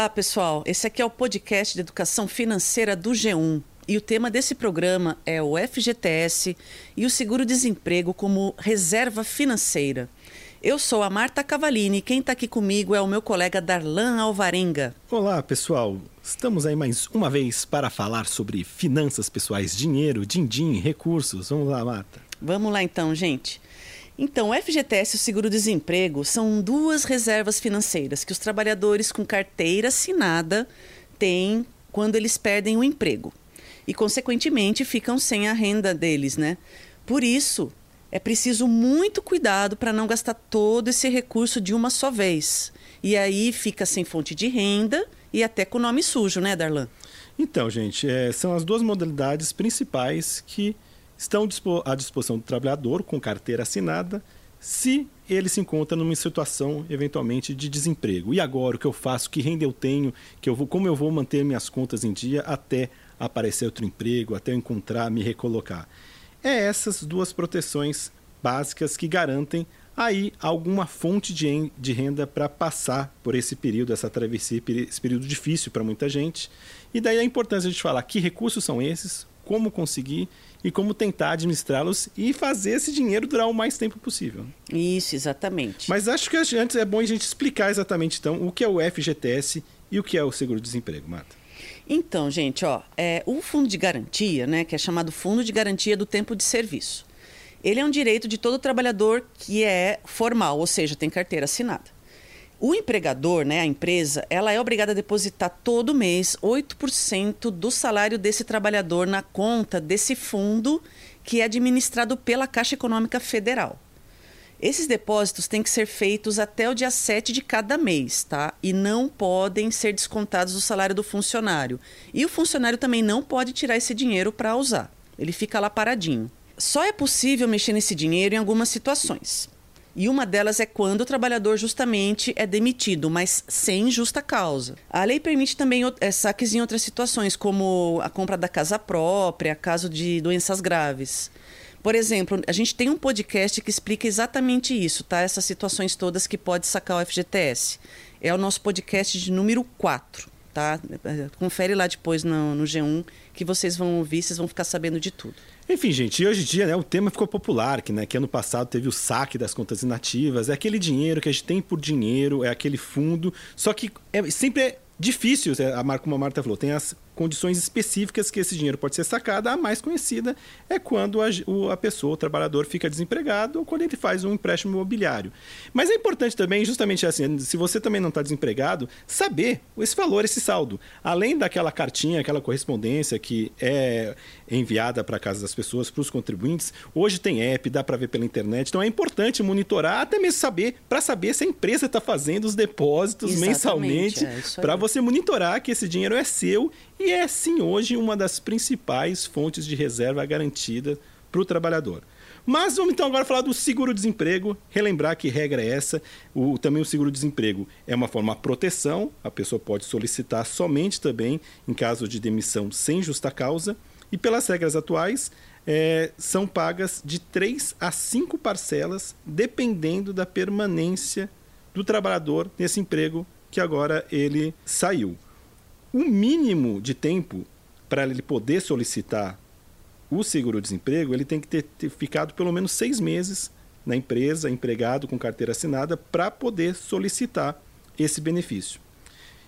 Olá, pessoal. Esse aqui é o podcast de educação financeira do G1. E o tema desse programa é o FGTS e o seguro-desemprego como reserva financeira. Eu sou a Marta Cavalini quem está aqui comigo é o meu colega Darlan Alvarenga. Olá, pessoal. Estamos aí mais uma vez para falar sobre finanças pessoais, dinheiro, din-din, recursos. Vamos lá, Marta. Vamos lá então, gente. Então, o FGTS e o seguro-desemprego são duas reservas financeiras que os trabalhadores com carteira assinada têm quando eles perdem o emprego e, consequentemente, ficam sem a renda deles, né? Por isso, é preciso muito cuidado para não gastar todo esse recurso de uma só vez. E aí fica sem fonte de renda e até com o nome sujo, né, Darlan? Então, gente, é, são as duas modalidades principais que estão à disposição do trabalhador com carteira assinada se ele se encontra numa situação eventualmente de desemprego. E agora o que eu faço? Que renda eu tenho? Que eu vou, como eu vou manter minhas contas em dia até aparecer outro emprego, até eu encontrar, me recolocar? É essas duas proteções básicas que garantem aí alguma fonte de, de renda para passar por esse período, essa travessia, esse período difícil para muita gente. E daí a importância de falar que recursos são esses, como conseguir e como tentar administrá-los e fazer esse dinheiro durar o mais tempo possível. Isso, exatamente. Mas acho que antes é bom a gente explicar exatamente então o que é o FGTS e o que é o seguro-desemprego, Marta. Então, gente, ó, é, o fundo de garantia, né, que é chamado Fundo de Garantia do Tempo de Serviço, ele é um direito de todo trabalhador que é formal, ou seja, tem carteira assinada. O empregador, né, a empresa, ela é obrigada a depositar todo mês 8% do salário desse trabalhador na conta desse fundo que é administrado pela Caixa Econômica Federal. Esses depósitos têm que ser feitos até o dia 7 de cada mês, tá? E não podem ser descontados do salário do funcionário. E o funcionário também não pode tirar esse dinheiro para usar. Ele fica lá paradinho. Só é possível mexer nesse dinheiro em algumas situações. E uma delas é quando o trabalhador justamente é demitido, mas sem justa causa. A lei permite também é, saques em outras situações, como a compra da casa própria, caso de doenças graves. Por exemplo, a gente tem um podcast que explica exatamente isso, tá? Essas situações todas que pode sacar o FGTS. É o nosso podcast de número 4, tá? Confere lá depois no, no G1 que vocês vão ouvir, vocês vão ficar sabendo de tudo. Enfim, gente, hoje em dia né, o tema ficou popular, que, né, que ano passado teve o saque das contas inativas, é aquele dinheiro que a gente tem por dinheiro, é aquele fundo, só que é, sempre é difícil, é, a como a Marta falou, tem as condições específicas que esse dinheiro pode ser sacado. A mais conhecida é quando a, a pessoa, o trabalhador, fica desempregado ou quando ele faz um empréstimo imobiliário. Mas é importante também, justamente assim, se você também não está desempregado, saber esse valor, esse saldo. Além daquela cartinha, aquela correspondência que é enviada para casa das pessoas, para os contribuintes, hoje tem app, dá para ver pela internet. Então é importante monitorar, até mesmo saber, para saber se a empresa está fazendo os depósitos Exatamente, mensalmente, é para você monitorar que esse dinheiro é seu e é sim hoje uma das principais fontes de reserva garantida para o trabalhador. Mas vamos então agora falar do seguro-desemprego, relembrar que regra é essa. O, também o seguro-desemprego é uma forma de proteção, a pessoa pode solicitar somente também em caso de demissão sem justa causa. E pelas regras atuais, é, são pagas de três a cinco parcelas, dependendo da permanência do trabalhador nesse emprego que agora ele saiu o mínimo de tempo para ele poder solicitar o seguro-desemprego, ele tem que ter, ter, ficado pelo menos seis meses na empresa, empregado com carteira assinada, para poder solicitar esse benefício.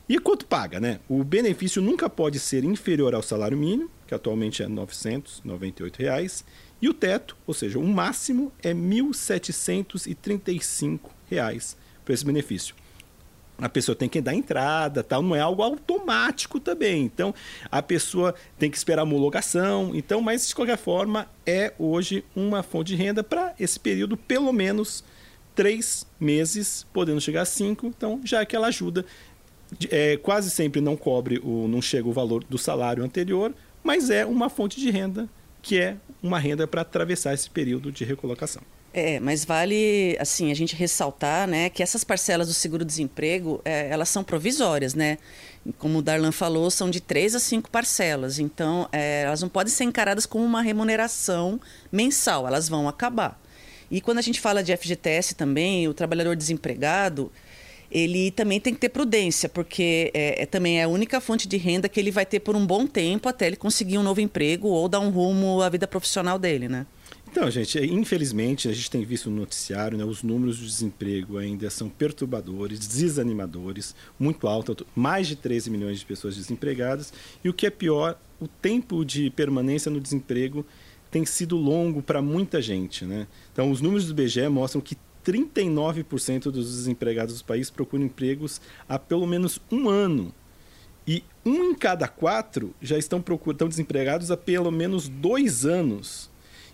E quanto paga, né? O benefício nunca pode ser inferior ao salário mínimo, que atualmente é 998 reais, e o teto, ou seja, o máximo é 1.735 reais para esse benefício a pessoa tem que dar entrada, tal, não é algo automático também. Então, a pessoa tem que esperar a homologação. Então, mas de qualquer forma, é hoje uma fonte de renda para esse período, pelo menos três meses, podendo chegar a cinco. Então, já é aquela ajuda. É, quase sempre não cobre, o, não chega o valor do salário anterior, mas é uma fonte de renda que é uma renda para atravessar esse período de recolocação. É, mas vale assim a gente ressaltar, né, que essas parcelas do seguro-desemprego é, elas são provisórias, né? Como o Darlan falou, são de três a cinco parcelas. Então, é, elas não podem ser encaradas como uma remuneração mensal. Elas vão acabar. E quando a gente fala de FGTS também, o trabalhador desempregado, ele também tem que ter prudência, porque é, é, também é a única fonte de renda que ele vai ter por um bom tempo até ele conseguir um novo emprego ou dar um rumo à vida profissional dele, né? Então, gente, infelizmente a gente tem visto no noticiário, né, os números de desemprego ainda são perturbadores, desanimadores, muito alto, mais de 13 milhões de pessoas desempregadas, e o que é pior, o tempo de permanência no desemprego tem sido longo para muita gente, né? Então, os números do IBGE mostram que 39% dos desempregados do país procuram empregos há pelo menos um ano. E um em cada quatro já estão, procurando, estão desempregados há pelo menos dois anos.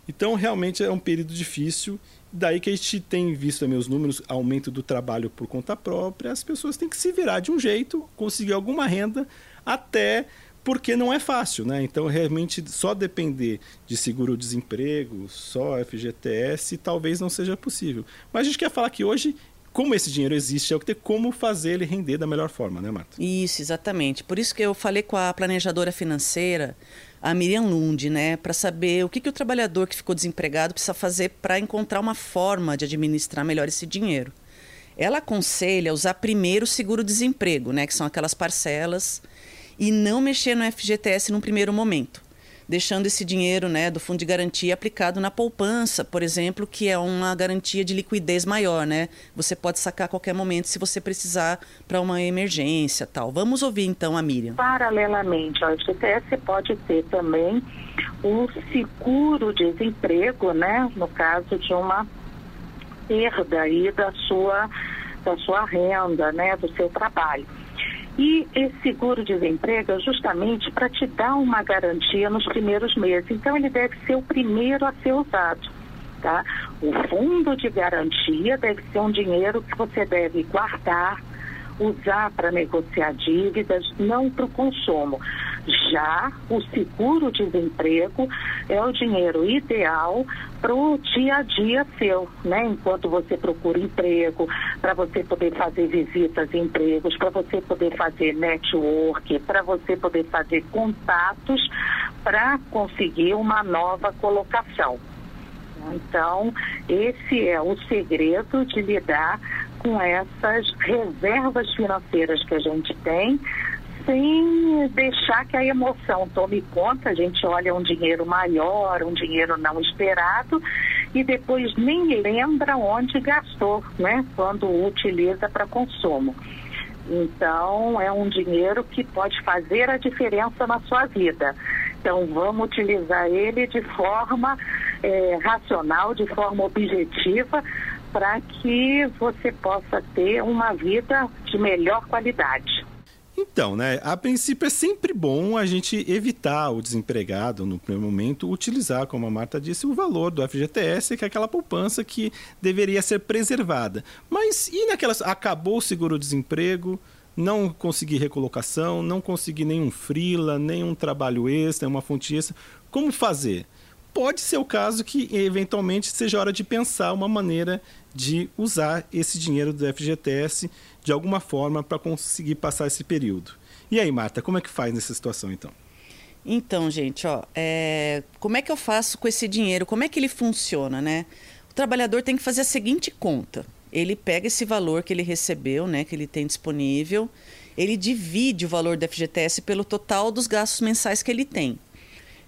Então, realmente é um período difícil. Daí que a gente tem visto também os números, aumento do trabalho por conta própria. As pessoas têm que se virar de um jeito, conseguir alguma renda, até porque não é fácil, né? Então, realmente, só depender de seguro-desemprego, só FGTS, talvez não seja possível. Mas a gente quer falar que hoje como esse dinheiro existe, é o que tem como fazer ele render da melhor forma, né, Marta? Isso, exatamente. Por isso que eu falei com a planejadora financeira a Miriam Lund, né, para saber o que, que o trabalhador que ficou desempregado precisa fazer para encontrar uma forma de administrar melhor esse dinheiro. Ela aconselha usar primeiro o seguro-desemprego, né, que são aquelas parcelas, e não mexer no FGTS num primeiro momento deixando esse dinheiro né, do fundo de garantia aplicado na poupança, por exemplo, que é uma garantia de liquidez maior. Né? Você pode sacar a qualquer momento se você precisar para uma emergência tal. Vamos ouvir então a Miriam. Paralelamente ao FGTS, pode ter também um seguro-desemprego, né, no caso de uma perda aí da sua, da sua renda, né, do seu trabalho. E esse seguro-desemprego é justamente para te dar uma garantia nos primeiros meses. Então, ele deve ser o primeiro a ser usado. Tá? O fundo de garantia deve ser um dinheiro que você deve guardar, usar para negociar dívidas, não para o consumo. Já o seguro-desemprego é o dinheiro ideal para o dia a dia seu, né? Enquanto você procura emprego, para você poder fazer visitas em empregos, para você poder fazer network, para você poder fazer contatos para conseguir uma nova colocação. Então, esse é o segredo de lidar com essas reservas financeiras que a gente tem, sem deixar que a emoção tome conta. A gente olha um dinheiro maior, um dinheiro não esperado e depois nem lembra onde gastou, né? Quando utiliza para consumo. Então, é um dinheiro que pode fazer a diferença na sua vida. Então, vamos utilizar ele de forma é, racional, de forma objetiva, para que você possa ter uma vida de melhor qualidade. Então, né, a princípio é sempre bom a gente evitar o desempregado, no primeiro momento, utilizar, como a Marta disse, o valor do FGTS, que é aquela poupança que deveria ser preservada. Mas e naquelas. Acabou o seguro-desemprego, não consegui recolocação, não consegui nenhum frila, nenhum trabalho extra, uma fonte extra. Como fazer? Pode ser o caso que eventualmente seja hora de pensar uma maneira de usar esse dinheiro do FGTS de alguma forma para conseguir passar esse período. E aí, Marta, como é que faz nessa situação então? Então, gente, ó, é... como é que eu faço com esse dinheiro? Como é que ele funciona, né? O trabalhador tem que fazer a seguinte conta. Ele pega esse valor que ele recebeu, né, que ele tem disponível, ele divide o valor do FGTS pelo total dos gastos mensais que ele tem.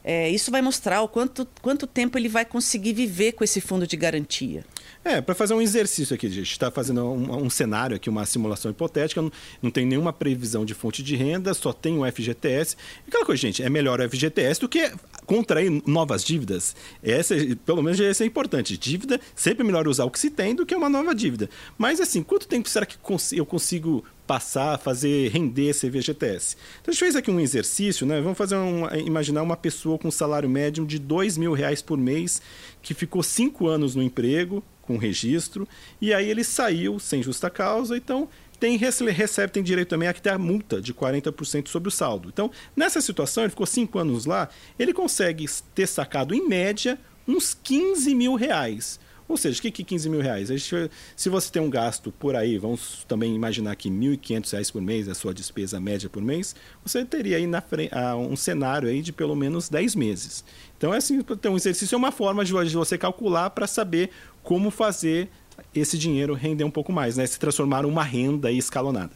É, isso vai mostrar o quanto, quanto tempo ele vai conseguir viver com esse fundo de garantia. É, para fazer um exercício aqui, a gente está fazendo um, um, cenário aqui, uma simulação hipotética, não, não, tem nenhuma previsão de fonte de renda, só tem o FGTS. E aquela coisa, gente, é melhor o FGTS do que contrair novas dívidas. Essa, pelo menos, essa é importante. Dívida, sempre é melhor usar o que se tem do que uma nova dívida. Mas, assim, quanto tempo será que eu consigo passar fazer render esse FGTS. Então a gente fez aqui um exercício, né? Vamos fazer um, imaginar uma pessoa com salário médio de dois mil reais por mês que ficou cinco anos no emprego com registro e aí ele saiu sem justa causa, então tem recebe tem direito também a ter a multa de 40% sobre o saldo. Então, nessa situação, ele ficou cinco anos lá, ele consegue ter sacado, em média, uns 15 mil reais. Ou seja, o que, que 15 mil reais? Gente, se você tem um gasto por aí, vamos também imaginar que R$ 1.500 por mês, a sua despesa média por mês, você teria aí na frente, um cenário aí de pelo menos 10 meses. Então, é assim, ter um exercício é uma forma de você calcular para saber como fazer esse dinheiro render um pouco mais, né? Se transformar uma renda escalonada.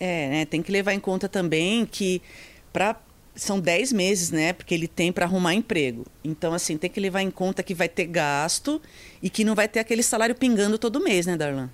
É, né? Tem que levar em conta também que para são 10 meses, né? Porque ele tem para arrumar emprego. Então, assim, tem que levar em conta que vai ter gasto e que não vai ter aquele salário pingando todo mês, né, Darlan?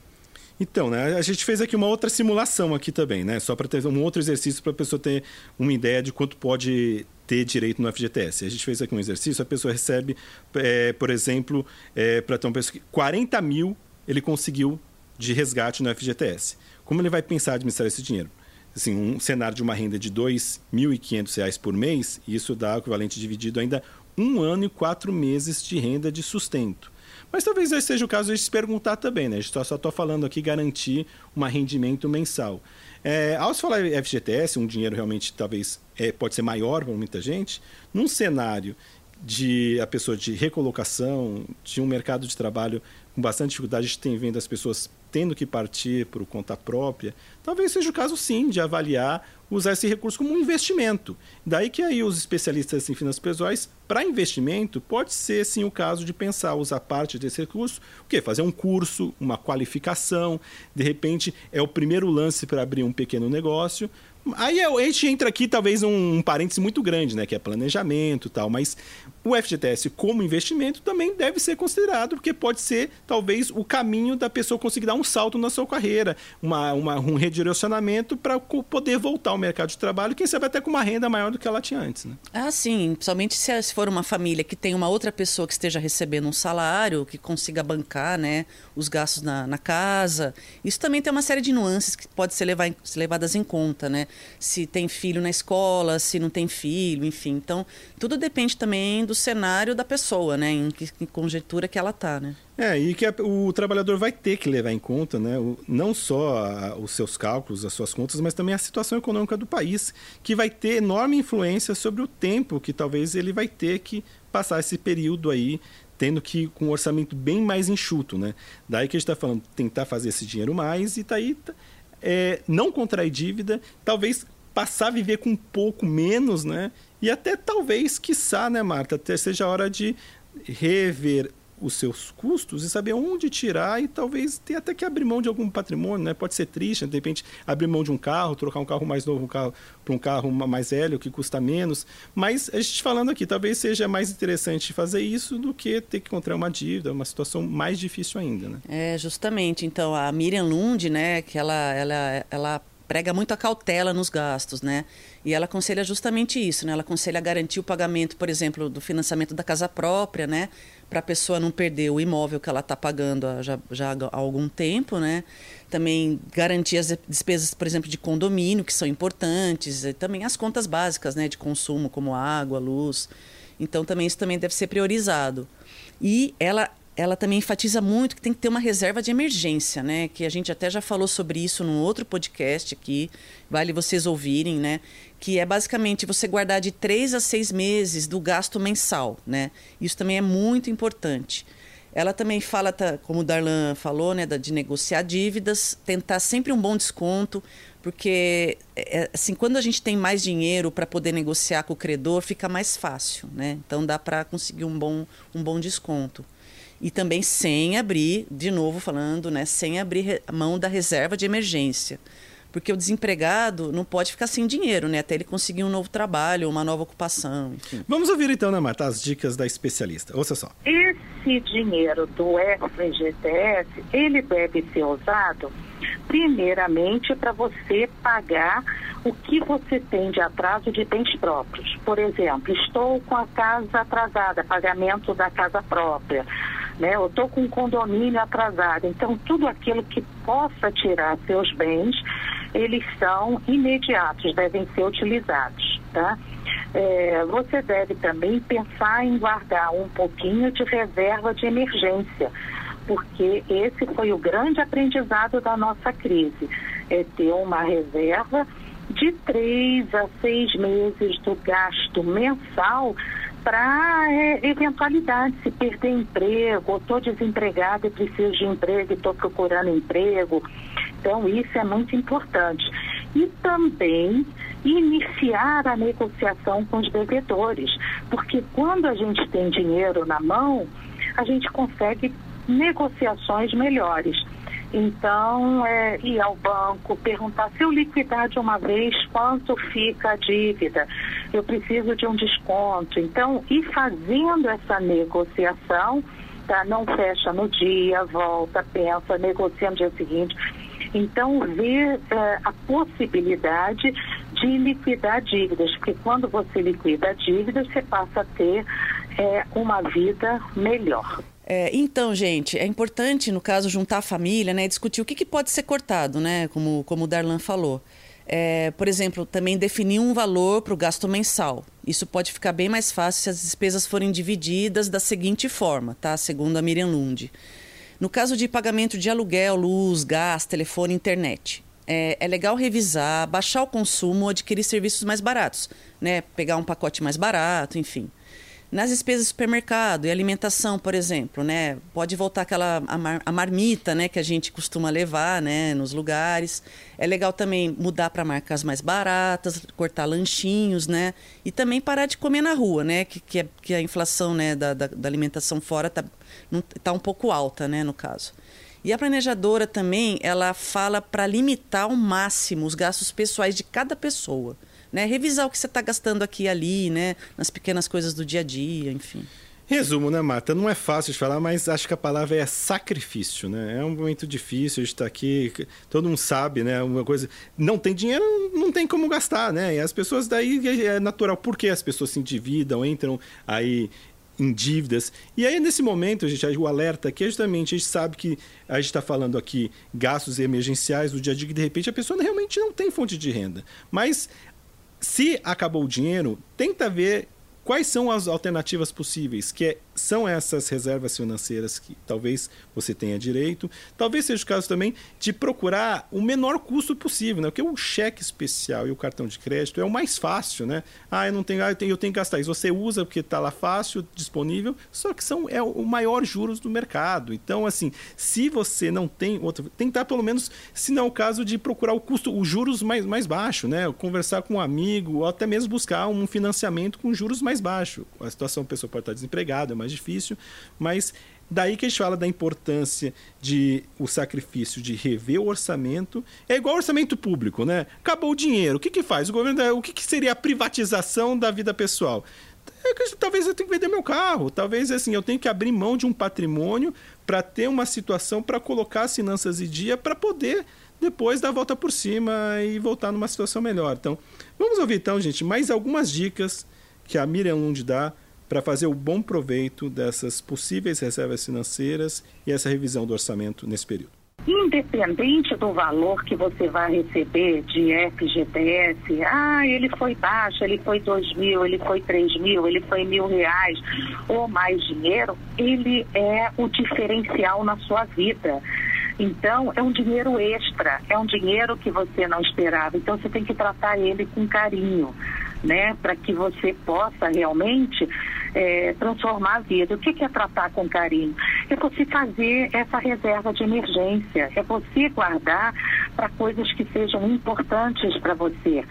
Então, né, a gente fez aqui uma outra simulação aqui também, né? Só para ter um outro exercício para a pessoa ter uma ideia de quanto pode ter direito no FGTS. A gente fez aqui um exercício, a pessoa recebe, é, por exemplo, é, para ter uma pessoa que 40 mil ele conseguiu de resgate no FGTS. Como ele vai pensar administrar esse dinheiro? Assim, um cenário de uma renda de R$ 2.500 por mês, isso dá o equivalente dividido ainda um ano e quatro meses de renda de sustento. Mas talvez esse seja o caso de se perguntar também, né? Gente só estou falando aqui garantir um rendimento mensal. É, ao se falar FGTS, um dinheiro realmente talvez é, pode ser maior para muita gente, num cenário de a pessoa de recolocação, de um mercado de trabalho com bastante dificuldade, a gente tem vendo as pessoas tendo que partir por conta própria, talvez seja o caso sim de avaliar usar esse recurso como um investimento. Daí que aí os especialistas em finanças pessoais, para investimento, pode ser sim o caso de pensar usar parte desse recurso, o quê? Fazer um curso, uma qualificação, de repente é o primeiro lance para abrir um pequeno negócio, Aí a gente entra aqui, talvez, um, um parêntese muito grande, né? Que é planejamento e tal. Mas o FGTS, como investimento, também deve ser considerado, porque pode ser, talvez, o caminho da pessoa conseguir dar um salto na sua carreira, uma, uma um redirecionamento para poder voltar ao mercado de trabalho, quem sabe até com uma renda maior do que ela tinha antes. Né? Ah, sim. Principalmente se, for uma família que tem uma outra pessoa que esteja recebendo um salário, que consiga bancar né, os gastos na, na casa. Isso também tem uma série de nuances que pode ser, levar, ser levadas em conta, né? Se tem filho na escola, se não tem filho, enfim. Então, tudo depende também do cenário da pessoa, né? Em que em conjectura que ela está, né? É, e que a, o trabalhador vai ter que levar em conta, né, o, não só a, os seus cálculos, as suas contas, mas também a situação econômica do país, que vai ter enorme influência sobre o tempo que talvez ele vai ter que passar esse período aí tendo que com um orçamento bem mais enxuto, né? Daí que a gente está falando tentar fazer esse dinheiro mais e tá aí tá, é, não contrair dívida, talvez passar a viver com um pouco menos, né? E até talvez, quiçá, né, Marta, até seja hora de rever os seus custos e saber onde tirar e talvez ter até que abrir mão de algum patrimônio, né? Pode ser triste, de repente abrir mão de um carro, trocar um carro mais novo um carro para um carro mais velho que custa menos. Mas a gente falando aqui, talvez seja mais interessante fazer isso do que ter que encontrar uma dívida, uma situação mais difícil ainda, né? É, justamente. Então, a Miriam Lund, né, que ela, ela, ela prega muito a cautela nos gastos, né? E ela aconselha justamente isso, né? Ela aconselha garantir o pagamento, por exemplo, do financiamento da casa própria, né? Para a pessoa não perder o imóvel que ela está pagando já, já há algum tempo, né? Também garantir as despesas, por exemplo, de condomínio, que são importantes, e também as contas básicas, né? De consumo, como água, luz. Então, também isso também deve ser priorizado. E ela ela também enfatiza muito que tem que ter uma reserva de emergência, né? Que a gente até já falou sobre isso num outro podcast aqui, vale vocês ouvirem, né? Que é basicamente você guardar de três a seis meses do gasto mensal, né? Isso também é muito importante. Ela também fala, como o Darlan falou, né, de negociar dívidas, tentar sempre um bom desconto, porque é, é assim, quando a gente tem mais dinheiro para poder negociar com o credor, fica mais fácil, né? Então dá para conseguir um bom, um bom desconto e também sem abrir, de novo falando, né, sem abrir mão da reserva de emergência. Porque o desempregado não pode ficar sem dinheiro, né? Até ele conseguir um novo trabalho, uma nova ocupação, enfim. Vamos ouvir então, né, Marta, as dicas da especialista. Ouça só. Esse dinheiro do FGTS, ele deve ser usado primeiramente para você pagar o que você tem de atraso de bens próprios. Por exemplo, estou com a casa atrasada, pagamento da casa própria né? Eu estou com um condomínio atrasado. Então, tudo aquilo que possa tirar seus bens, eles são imediatos, devem ser utilizados, tá? É, você deve também pensar em guardar um pouquinho de reserva de emergência, porque esse foi o grande aprendizado da nossa crise, é ter uma reserva de três a seis meses do gasto mensal para é, eventualidades, se perder emprego, estou desempregado e preciso de emprego e estou procurando emprego. Então, isso é muito importante. E também iniciar a negociação com os devedores, porque quando a gente tem dinheiro na mão, a gente consegue negociações melhores. Então, é, ir ao banco, perguntar se eu liquidar de uma vez, quanto fica a dívida? Eu preciso de um desconto. Então, ir fazendo essa negociação, tá? não fecha no dia, volta, pensa, negocia no dia seguinte. Então, ver é, a possibilidade de liquidar dívidas, porque quando você liquida dívidas, você passa a ter é, uma vida melhor. É, então, gente, é importante, no caso, juntar a família, né, discutir o que, que pode ser cortado, né, como, como o Darlan falou. É, por exemplo, também definir um valor para o gasto mensal. Isso pode ficar bem mais fácil se as despesas forem divididas da seguinte forma, tá? Segundo a Miriam Lund. No caso de pagamento de aluguel, luz, gás, telefone, internet, é, é, legal revisar, baixar o consumo adquirir serviços mais baratos, né? Pegar um pacote mais barato, enfim. Nas despesas de supermercado e alimentação, por exemplo, né? Pode voltar aquela a, mar, a marmita, né, que a gente costuma levar, né, nos lugares. É legal também mudar para marcas mais baratas, cortar lanchinhos, né? E também parar de comer na rua, né? Que, que, é, que a inflação, né, da, da, da alimentação fora tá, não, tá um pouco alta, né, no caso. E a planejadora também, ela fala para limitar ao máximo os gastos pessoais de cada pessoa né? Revisar o que você está gastando aqui e ali, né? Nas pequenas coisas do dia a dia, enfim. Resumo, né, Marta? Não é fácil de falar, mas acho que a palavra é sacrifício, né? É um momento difícil de estar aqui, todo mundo sabe, né? Uma coisa. Não tem dinheiro, não tem como gastar, né? E as pessoas daí é natural. Por que as pessoas se endividam, entram aí em dívidas. E aí, nesse momento, a gente, o alerta aqui é justamente, a gente sabe que a gente está falando aqui gastos emergenciais do dia a dia, que de repente a pessoa realmente não tem fonte de renda. Mas se acabou o dinheiro, tenta ver quais são as alternativas possíveis, que é são essas reservas financeiras que talvez você tenha direito. Talvez seja o caso também de procurar o menor custo possível, né? Porque o cheque especial e o cartão de crédito é o mais fácil, né? Ah, eu não tenho, ah, eu tenho, eu tenho que gastar isso. Você usa porque está lá fácil, disponível, só que são é o maior juros do mercado. Então, assim, se você não tem outro, tentar pelo menos, se não é o caso de procurar o custo, os juros mais, mais baixo, né? Conversar com um amigo, ou até mesmo buscar um financiamento com juros mais baixo. A situação a pessoa pode estar desempregada, é mais difícil, mas daí que a gente fala da importância de o sacrifício de rever o orçamento. É igual orçamento público, né? Acabou o dinheiro. O que, que faz? O governo, o que, que seria a privatização da vida pessoal? É talvez eu tenha que vender meu carro, talvez assim eu tenho que abrir mão de um patrimônio para ter uma situação para colocar as finanças em dia para poder depois dar a volta por cima e voltar numa situação melhor. Então, vamos ouvir então, gente, mais algumas dicas que a Miriam Lund dá para fazer o bom proveito dessas possíveis reservas financeiras e essa revisão do orçamento nesse período. Independente do valor que você vai receber de FGTS, ah, ele foi baixo, ele foi dois mil, ele foi três mil, ele foi mil reais ou mais dinheiro, ele é o diferencial na sua vida. Então, é um dinheiro extra, é um dinheiro que você não esperava. Então, você tem que tratar ele com carinho, né? Para que você possa realmente é, transformar a vida. O que, que é tratar com carinho? É você fazer essa reserva de emergência, é você guardar para coisas que sejam importantes para você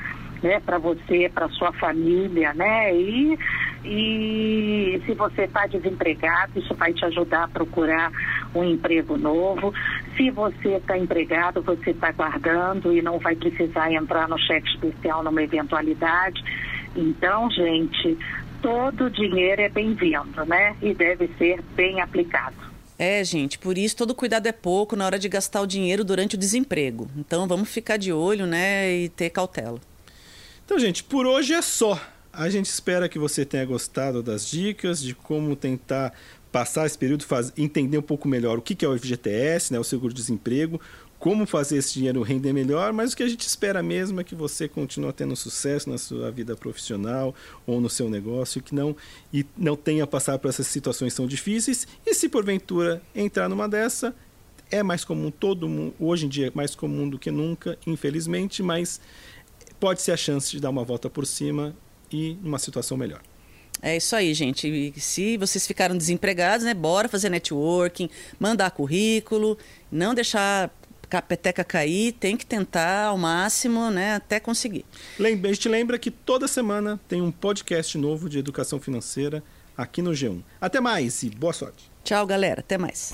né, para você, para sua família, né? E, e se você está desempregado, isso vai te ajudar a procurar um emprego novo. Se você está empregado, você está guardando e não vai precisar entrar no cheque especial numa eventualidade. Então, gente, todo dinheiro é bem-vindo, né? E deve ser bem aplicado. É, gente, por isso todo cuidado é pouco na hora de gastar o dinheiro durante o desemprego. Então vamos ficar de olho, né, e ter cautela. Então, gente, por hoje é só. A gente espera que você tenha gostado das dicas de como tentar passar esse período, faz, entender um pouco melhor o que é o FGTS, né, o seguro-desemprego, como fazer esse dinheiro render melhor, mas o que a gente espera mesmo é que você continue tendo sucesso na sua vida profissional ou no seu negócio, que não e não tenha passado por essas situações tão difíceis. E se porventura entrar numa dessa, é mais comum todo mundo, hoje em dia é mais comum do que nunca, infelizmente, mas pode ser a chance de dar uma volta por cima e numa situação melhor. É isso aí, gente. E se vocês ficaram desempregados, né, bora fazer networking, mandar currículo, não deixar a peteca cair, tem que tentar ao máximo, né, até conseguir. Lembra, a gente lembra que toda semana tem um podcast novo de educação financeira aqui no G1. Até mais e boa sorte. Tchau, galera. Até mais.